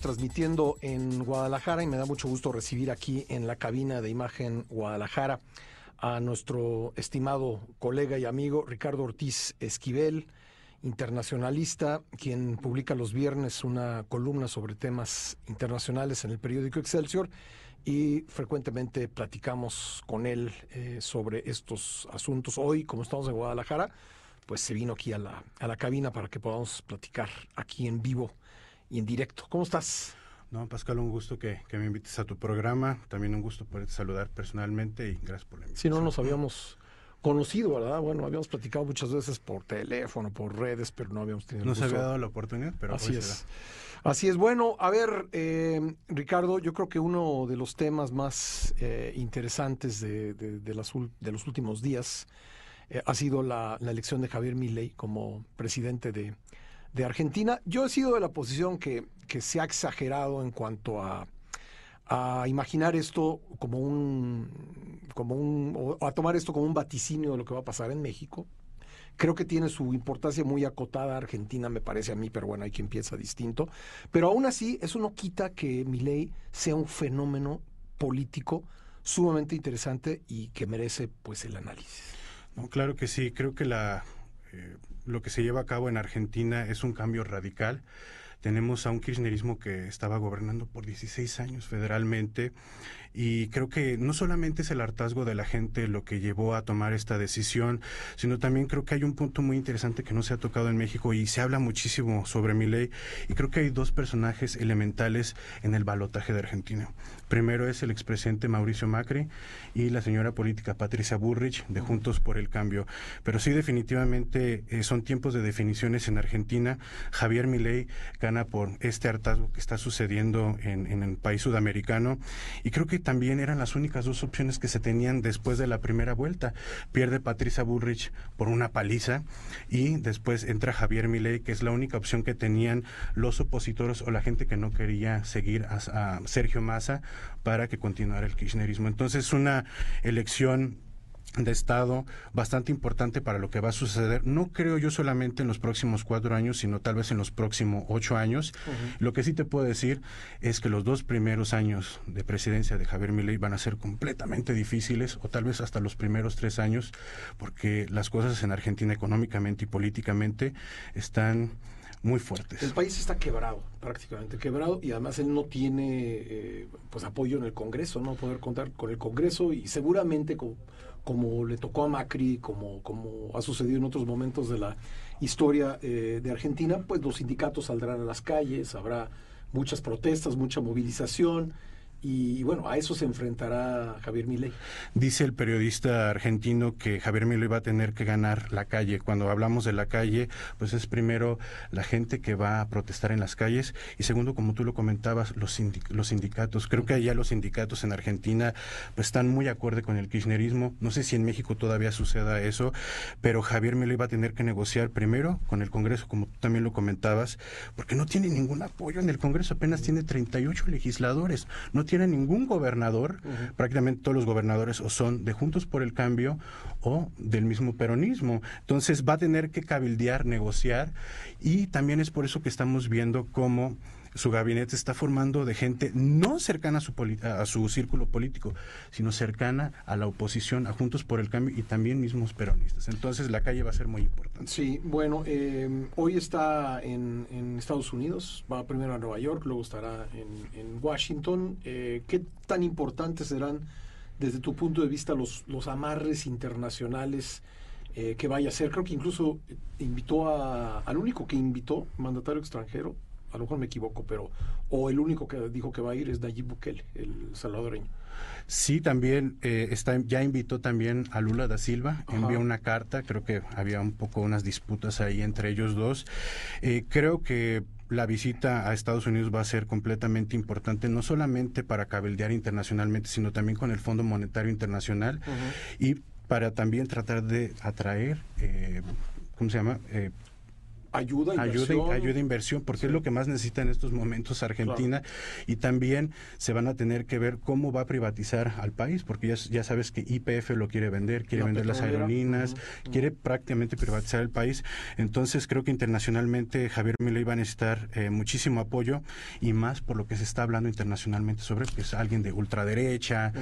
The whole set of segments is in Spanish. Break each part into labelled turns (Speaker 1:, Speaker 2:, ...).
Speaker 1: transmitiendo en Guadalajara y me da mucho gusto recibir aquí en la cabina de imagen Guadalajara a nuestro estimado colega y amigo Ricardo Ortiz Esquivel, internacionalista, quien publica los viernes una columna sobre temas internacionales en el periódico Excelsior y frecuentemente platicamos con él eh, sobre estos asuntos. Hoy, como estamos en Guadalajara, pues se vino aquí a la, a la cabina para que podamos platicar aquí en vivo y en directo. ¿Cómo estás?
Speaker 2: No, Pascal, un gusto que, me invites a tu programa. También un gusto poder saludar personalmente y gracias por la invitación.
Speaker 1: Si no nos habíamos conocido, ¿verdad? Bueno, habíamos platicado muchas veces por teléfono, por redes, pero no habíamos tenido.
Speaker 2: No se había dado la oportunidad, pero
Speaker 1: así es. Así es. Bueno, a ver, eh, Ricardo, yo creo que uno de los temas más eh, interesantes de, de, las, de, los últimos días eh, ha sido la, la, elección de Javier Milei como presidente de, de Argentina. Yo he sido de la posición que, que se ha exagerado en cuanto a, a imaginar esto como un, como un, o a tomar esto como un vaticinio de lo que va a pasar en México. Creo que tiene su importancia muy acotada Argentina, me parece a mí, pero bueno, hay quien piensa distinto. Pero aún así, eso no quita que mi ley sea un fenómeno político sumamente interesante y que merece pues el análisis.
Speaker 2: No, claro que sí, creo que la lo que se lleva a cabo en Argentina es un cambio radical. Tenemos a un kirchnerismo que estaba gobernando por 16 años federalmente y creo que no solamente es el hartazgo de la gente lo que llevó a tomar esta decisión, sino también creo que hay un punto muy interesante que no se ha tocado en México y se habla muchísimo sobre mi ley y creo que hay dos personajes elementales en el balotaje de Argentina. Primero es el expresidente Mauricio Macri y la señora política Patricia Burrich de Juntos por el Cambio. Pero sí definitivamente eh, son tiempos de definiciones en Argentina. Javier Milei gana por este hartazgo que está sucediendo en, en el país sudamericano y creo que también eran las únicas dos opciones que se tenían después de la primera vuelta. Pierde Patricia Burrich por una paliza y después entra Javier Milei, que es la única opción que tenían los opositores o la gente que no quería seguir a, a Sergio Massa para que continuara el kirchnerismo. Entonces, una elección de Estado bastante importante para lo que va a suceder. No creo yo solamente en los próximos cuatro años, sino tal vez en los próximos ocho años. Lo que sí te puedo decir es que los dos primeros años de presidencia de Javier Milei van a ser completamente difíciles, o tal vez hasta los primeros tres años, porque las cosas en Argentina económicamente y políticamente están muy fuertes.
Speaker 1: El país está quebrado, prácticamente quebrado, y además él no tiene eh, pues apoyo en el Congreso, no poder contar con el Congreso y seguramente con como le tocó a Macri, como, como ha sucedido en otros momentos de la historia eh, de Argentina, pues los sindicatos saldrán a las calles, habrá muchas protestas, mucha movilización, y bueno, a eso se enfrentará Javier Milei.
Speaker 2: Dice el periodista argentino que Javier Milei va a tener que ganar la calle. Cuando hablamos de la calle, pues es primero la gente que va a protestar en las calles y segundo, como tú lo comentabas, los, los sindicatos. Creo que allá los sindicatos en Argentina pues, están muy acorde con el kirchnerismo. No sé si en México todavía suceda eso, pero Javier Milei va a tener que negociar primero con el Congreso, como tú también lo comentabas, porque no tiene ningún apoyo en el Congreso, apenas tiene 38 legisladores. No tiene ningún gobernador, prácticamente todos los gobernadores o son de Juntos por el Cambio o del mismo peronismo. Entonces va a tener que cabildear, negociar y también es por eso que estamos viendo cómo su gabinete está formando de gente no cercana a su, a su círculo político, sino cercana a la oposición, a Juntos por el Cambio y también mismos peronistas. Entonces la calle va a ser muy importante.
Speaker 1: Sí, bueno, eh, hoy está en, Estados Unidos, va primero a Nueva York, luego estará en, Washington. Eh, ¿Qué tan importantes serán desde tu punto de vista los, los amarres internacionales? Eh, que vaya a ser. Creo que incluso invitó a, al único que invitó, mandatario extranjero, a lo mejor me equivoco, pero o el único que dijo que va a ir es Nayib Bukele, el salvadoreño.
Speaker 2: Sí, también eh, está, ya invitó también a Lula da Silva, envió una carta, creo que había un poco unas disputas ahí entre ellos dos. Eh, creo que la visita a Estados Unidos va a ser completamente importante, no solamente para cabildear internacionalmente, sino también con el Fondo Monetario Internacional y para también tratar de atraer, eh, ¿cómo se llama?
Speaker 1: Ayuda,
Speaker 2: inversión. ayuda, inversión, porque es lo que más necesita en estos momentos Argentina. Y también se van a tener que ver cómo va a privatizar al país, porque ya, ya sabes que IPF lo quiere vender, quiere vender las aerolíneas, quiere prácticamente privatizar el país. Entonces creo que internacionalmente Javier Milei va a necesitar eh, muchísimo apoyo y más por lo que se está hablando internacionalmente sobre que es alguien de ultraderecha,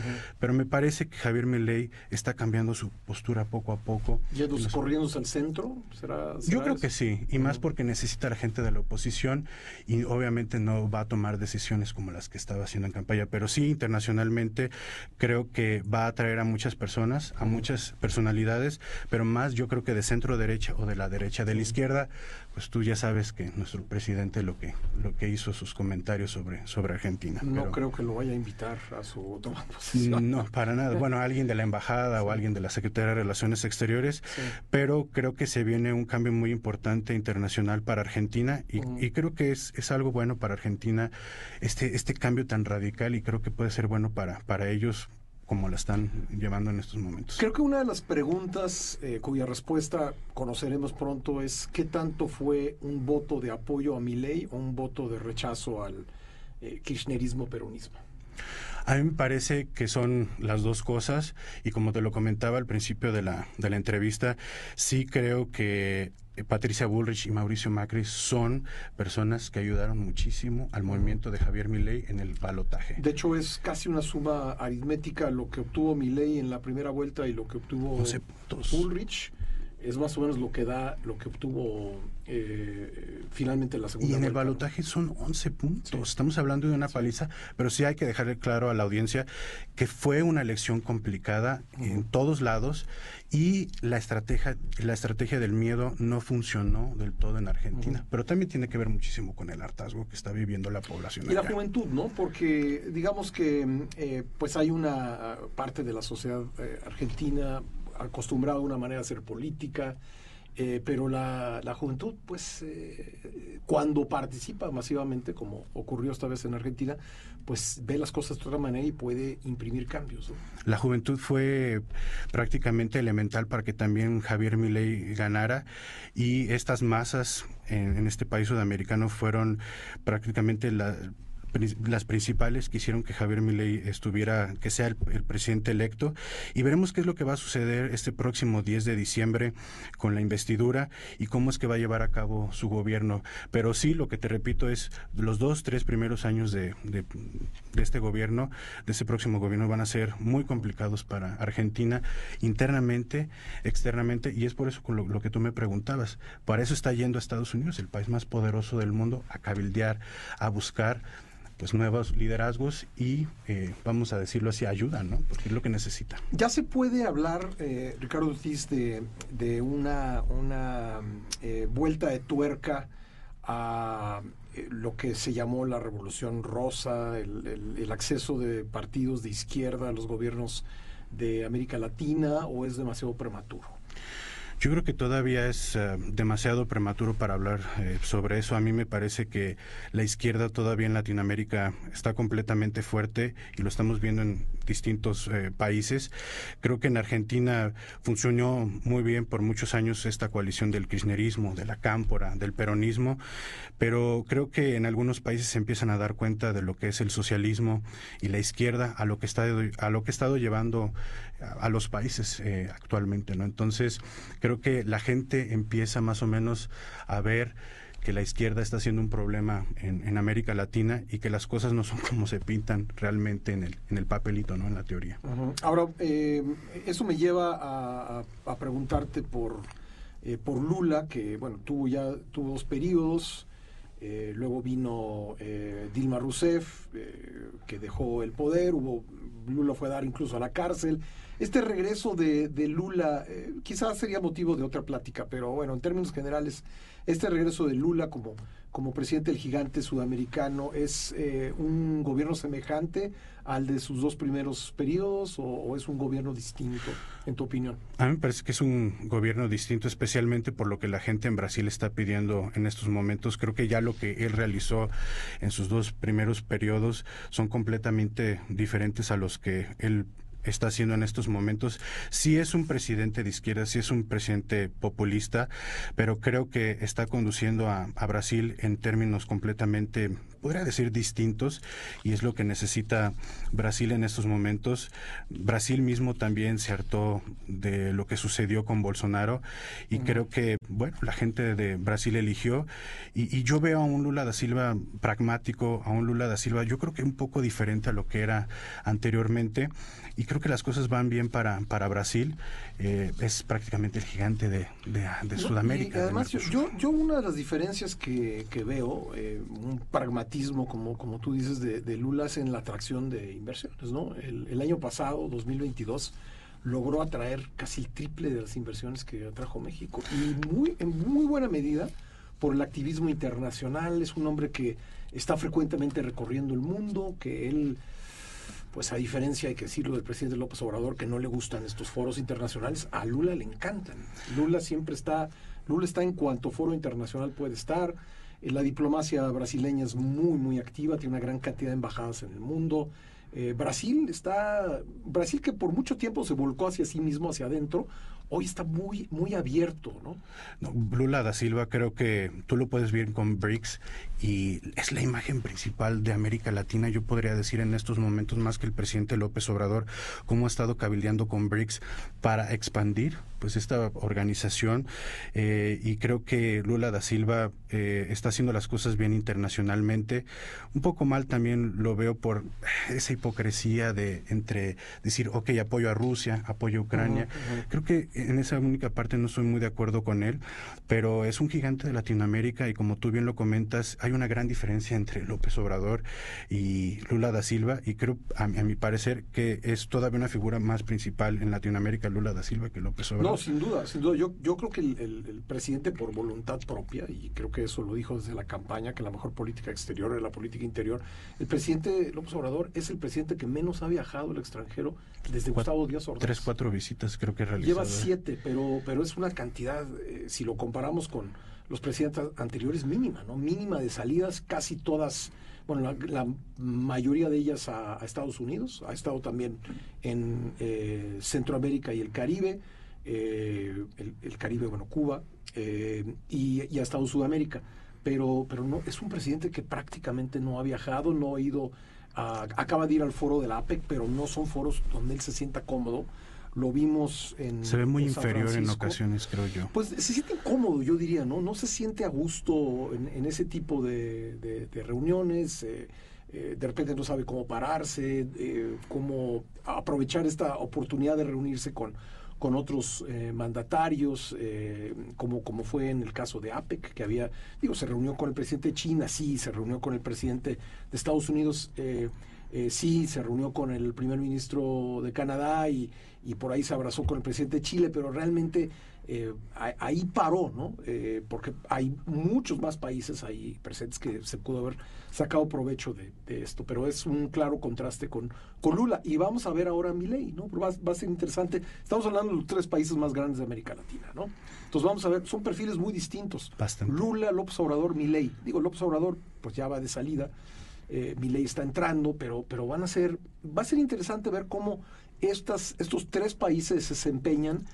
Speaker 2: pero me parece que Javier Milei está cambiando su postura poco a poco.
Speaker 1: ¿Yendo corriendo al centro? ¿Será,
Speaker 2: Yo creo que sí y más porque necesita la gente de la oposición y obviamente no va a tomar decisiones como las que estaba haciendo en campaña, pero sí internacionalmente creo que va a atraer a muchas personas, a muchas personalidades, pero más yo creo que de centro derecha o de la derecha, de la izquierda, pues tú ya sabes que nuestro presidente lo que lo que hizo sus comentarios sobre sobre Argentina.
Speaker 1: No creo que lo vaya a invitar a su toma
Speaker 2: No, para nada. Bueno, alguien de la embajada o alguien de la Secretaría de Relaciones Exteriores, pero creo que se viene un cambio muy importante internacional para Argentina y, creo que es, es algo bueno para Argentina este este cambio tan radical y creo que puede ser bueno para para ellos como la están llevando en estos momentos.
Speaker 1: Creo que una de las preguntas eh, cuya respuesta conoceremos pronto es qué tanto fue un voto de apoyo a mi ley o un voto de rechazo al eh, kirchnerismo-peronismo.
Speaker 2: A mí me parece que son las dos cosas y como te lo comentaba al principio de la, de la entrevista, sí creo que Patricia Bullrich y Mauricio Macri son personas que ayudaron muchísimo al movimiento de Javier Milei en el balotaje.
Speaker 1: De hecho, es casi una suma aritmética lo que obtuvo Milei en la primera vuelta y lo que obtuvo Bullrich es más o menos lo que da lo que obtuvo eh, finalmente la segunda
Speaker 2: y en
Speaker 1: el
Speaker 2: balotaje son 11 puntos. Estamos hablando de una paliza pero sí hay que dejarle claro a la audiencia que fue una elección complicada en todos lados y la estrategia la estrategia del miedo no funcionó del todo en Argentina pero también tiene que ver muchísimo con el hartazgo que está viviendo la población
Speaker 1: y la juventud no porque digamos que eh, pues hay una parte de la sociedad eh, argentina acostumbrado a una manera de hacer política, eh, pero la, juventud, pues, eh, cuando participa masivamente, como ocurrió esta vez en Argentina, pues ve las cosas de otra manera y puede imprimir cambios.
Speaker 2: La juventud fue prácticamente elemental para que también Javier Milei ganara y estas masas en, en este país sudamericano fueron prácticamente la las principales que hicieron que Javier Milei estuviera, que sea el, presidente electo, y veremos qué es lo que va a suceder este próximo 10 de diciembre con la investidura y cómo es que va a llevar a cabo su gobierno. Pero sí, lo que te repito es, los dos, tres primeros años de, de, este gobierno, de este próximo gobierno, van a ser muy complicados para Argentina, internamente, externamente, y es por eso lo, lo que tú me preguntabas. Para eso está yendo a Estados Unidos, el país más poderoso del mundo, a cabildear, a buscar pues nuevos liderazgos y eh, vamos a decirlo así ayuda, ¿no? Porque es lo que necesita.
Speaker 1: Ya se puede hablar, eh, Ricardo Ortiz, de, de una, una eh, vuelta de tuerca a lo que se llamó la Revolución Rosa, el, el, acceso de partidos de izquierda a los gobiernos de América Latina, o es demasiado prematuro?
Speaker 2: Yo creo que todavía es eh, demasiado prematuro para hablar eh, sobre eso. A mí me parece que la izquierda todavía en Latinoamérica está completamente fuerte y lo estamos viendo en distintos eh, países. Creo que en Argentina funcionó muy bien por muchos años esta coalición del kirchnerismo, de la cámpora, del peronismo, pero creo que en algunos países se empiezan a dar cuenta de lo que es el socialismo y la izquierda a lo que está a lo que ha estado llevando a, los países actualmente, ¿no? Entonces, creo que la gente empieza más o menos a ver que la izquierda está siendo un problema en, América Latina y que las cosas no son como se pintan realmente en el, en el papelito, ¿no? En la teoría.
Speaker 1: Ahora, eh, eso me lleva a, preguntarte por, eh, por Lula, que, bueno, tuvo ya tuvo dos periodos, eh, luego vino Dilma Rousseff, que dejó el poder, hubo, Lula fue a dar incluso a la cárcel, este regreso de, Lula eh, quizás sería motivo de otra plática, pero bueno, en términos generales, este regreso de Lula como, como presidente del gigante sudamericano, ¿es eh, un gobierno semejante al de sus dos primeros periodos o, es un gobierno distinto, en tu opinión?
Speaker 2: A mí me parece que es un gobierno distinto, especialmente por lo que la gente en Brasil está pidiendo en estos momentos. Creo que ya lo que él realizó en sus dos primeros periodos son completamente diferentes a los que él está haciendo en estos momentos. Sí es un presidente de izquierda, sí es un presidente populista, pero creo que está conduciendo a, Brasil en términos completamente, podría decir, distintos, y es lo que necesita Brasil en estos momentos. Brasil mismo también se hartó de lo que sucedió con Bolsonaro, y creo que, bueno, la gente de Brasil eligió, y, y yo veo a un Lula da Silva pragmático, a un Lula da Silva, yo creo que un poco diferente a lo que era anteriormente, y creo que las cosas van bien para, para Brasil. Eh, es prácticamente el gigante de, de, Sudamérica.
Speaker 1: además, yo, yo una de las diferencias que, que veo, eh, un pragmatismo, como, como tú dices, de, de, Lula es en la atracción de inversiones. ¿no? El, el año pasado, 2022, logró atraer casi el triple de las inversiones que atrajo México. Y muy, en muy buena medida por el activismo internacional. Es un hombre que está frecuentemente recorriendo el mundo, que él pues a diferencia, hay que decirlo, del presidente López Obrador, que no le gustan estos foros internacionales, a Lula le encantan. Lula siempre está, Lula está en cuanto foro internacional puede estar. Eh, la diplomacia brasileña es muy, muy activa, tiene una gran cantidad de embajadas en el mundo. Eh, Brasil está, Brasil que por mucho tiempo se volcó hacia sí mismo, hacia adentro, hoy está muy, muy abierto, ¿no?
Speaker 2: no Lula da Silva, creo que tú lo puedes ver con BRICS y es la imagen principal de América Latina, yo podría decir en estos momentos más que el presidente López Obrador, cómo ha estado cabildeando con BRICS para expandir pues esta organización eh, y creo que Lula da Silva eh, está haciendo las cosas bien internacionalmente. Un poco mal también lo veo por esa hipocresía de entre decir, ok, apoyo a Rusia, apoyo a Ucrania. Creo que en esa única parte no estoy muy de acuerdo con él, pero es un gigante de Latinoamérica y como tú bien lo comentas, hay una gran diferencia entre López Obrador y Lula da Silva y creo, a, mi parecer, que es todavía una figura más principal en Latinoamérica Lula da Silva que López Obrador.
Speaker 1: No, sin duda, sin duda. Yo, yo creo que el, presidente por voluntad propia, y creo que eso lo dijo desde la campaña, que la mejor política exterior es la política interior, el presidente López Obrador es el presidente que menos ha viajado al extranjero desde Gustavo Díaz Ordaz.
Speaker 2: Tres, cuatro visitas creo que realizó.
Speaker 1: Lleva siete, pero, pero es una cantidad, eh, si lo comparamos con los presidentes anteriores, mínima, ¿no? Mínima de salidas, casi todas, bueno, la, mayoría de ellas a, Estados Unidos, ha estado también en eh, Centroamérica y el Caribe, eh, el, Caribe, bueno, Cuba, y, ha estado en Sudamérica. Pero, pero no, es un presidente que prácticamente no ha viajado, no ha ido, acaba de ir al foro de la APEC, pero no son foros donde él se sienta cómodo lo vimos en.
Speaker 2: Se ve muy inferior en ocasiones, creo yo.
Speaker 1: Pues se siente incómodo, yo diría, ¿no? No se siente a gusto en, ese tipo de, reuniones. Eh, eh, de repente no sabe cómo pararse, eh, cómo aprovechar esta oportunidad de reunirse con, con otros mandatarios, como, como fue en el caso de APEC, que había, digo, se reunió con el presidente de China, sí, se reunió con el presidente de Estados Unidos, sí, se reunió con el primer ministro de Canadá y, y por ahí se abrazó con el presidente de Chile, pero realmente eh, ahí paró, ¿no? Eh, porque hay muchos más países ahí presentes que se pudo haber sacado provecho de, esto, pero es un claro contraste con, con Lula. Y vamos a ver ahora a Milei, ¿no? Va, va, a ser interesante. Estamos hablando de los tres países más grandes de América Latina, ¿no? Entonces vamos a ver, son perfiles muy distintos. Lula, López Obrador, Milei. Digo, López Obrador, pues ya va de salida. Eh, Milei está entrando, pero, pero van a ser, va a ser interesante ver cómo estas, estos tres países se desempeñan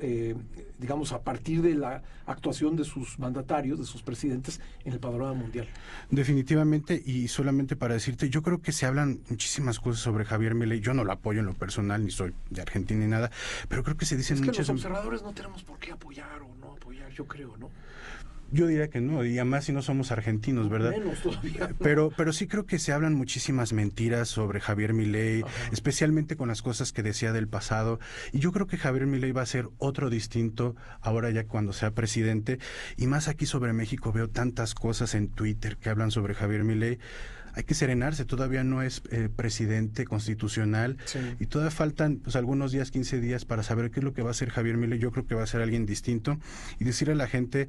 Speaker 1: eh, digamos, a partir de la actuación de sus mandatarios, de sus presidentes en el panorama mundial.
Speaker 2: Definitivamente, y solamente para decirte, yo creo que se hablan muchísimas cosas sobre Javier Milei. Yo no lo apoyo en lo personal, ni soy de Argentina ni nada, pero creo que se dicen
Speaker 1: es que
Speaker 2: muchas...
Speaker 1: Los observadores no tenemos por qué apoyar o no apoyar, yo creo, ¿no?
Speaker 2: Yo diría que no, y además si no somos argentinos, ¿verdad?
Speaker 1: Menos todavía.
Speaker 2: Pero, pero sí creo que se hablan muchísimas mentiras sobre Javier Milei, especialmente con las cosas que decía del pasado. Y yo creo que Javier Milei va a ser otro distinto ahora ya cuando sea presidente. Y más aquí sobre México veo tantas cosas en Twitter que hablan sobre Javier Milei hay que serenarse, todavía no es eh, presidente constitucional y todavía faltan pues algunos días, 15 días para saber qué es lo que va a hacer Javier Milei. Yo creo que va a ser alguien distinto y decirle a la gente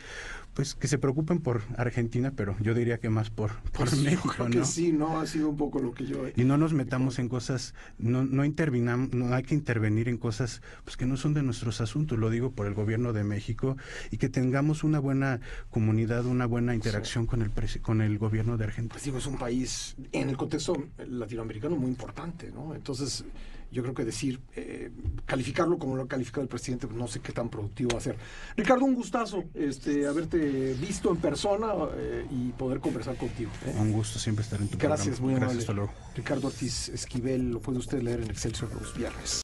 Speaker 2: pues que se preocupen por Argentina, pero yo diría que más por, por pues México,
Speaker 1: ¿no? sí, no ha sido un poco lo que yo
Speaker 2: Y no nos metamos en cosas no no intervinamos, no hay que intervenir en cosas pues que no son de nuestros asuntos, lo digo por el gobierno de México y que tengamos una buena comunidad, una buena interacción con el con el gobierno de Argentina.
Speaker 1: Pues digo, es un país en el contexto latinoamericano muy importante, ¿no? Entonces, yo creo que decir, eh, calificarlo como lo ha calificado el presidente, pues no sé qué tan productivo va a ser. Ricardo, un gustazo este, haberte visto en persona eh, y poder conversar contigo.
Speaker 2: ¿eh? Un gusto siempre estar en tu
Speaker 1: Gracias,
Speaker 2: programa.
Speaker 1: muy amable. Gracias, Ricardo Ortiz Esquivel, lo puede usted leer en Excelsior los viernes.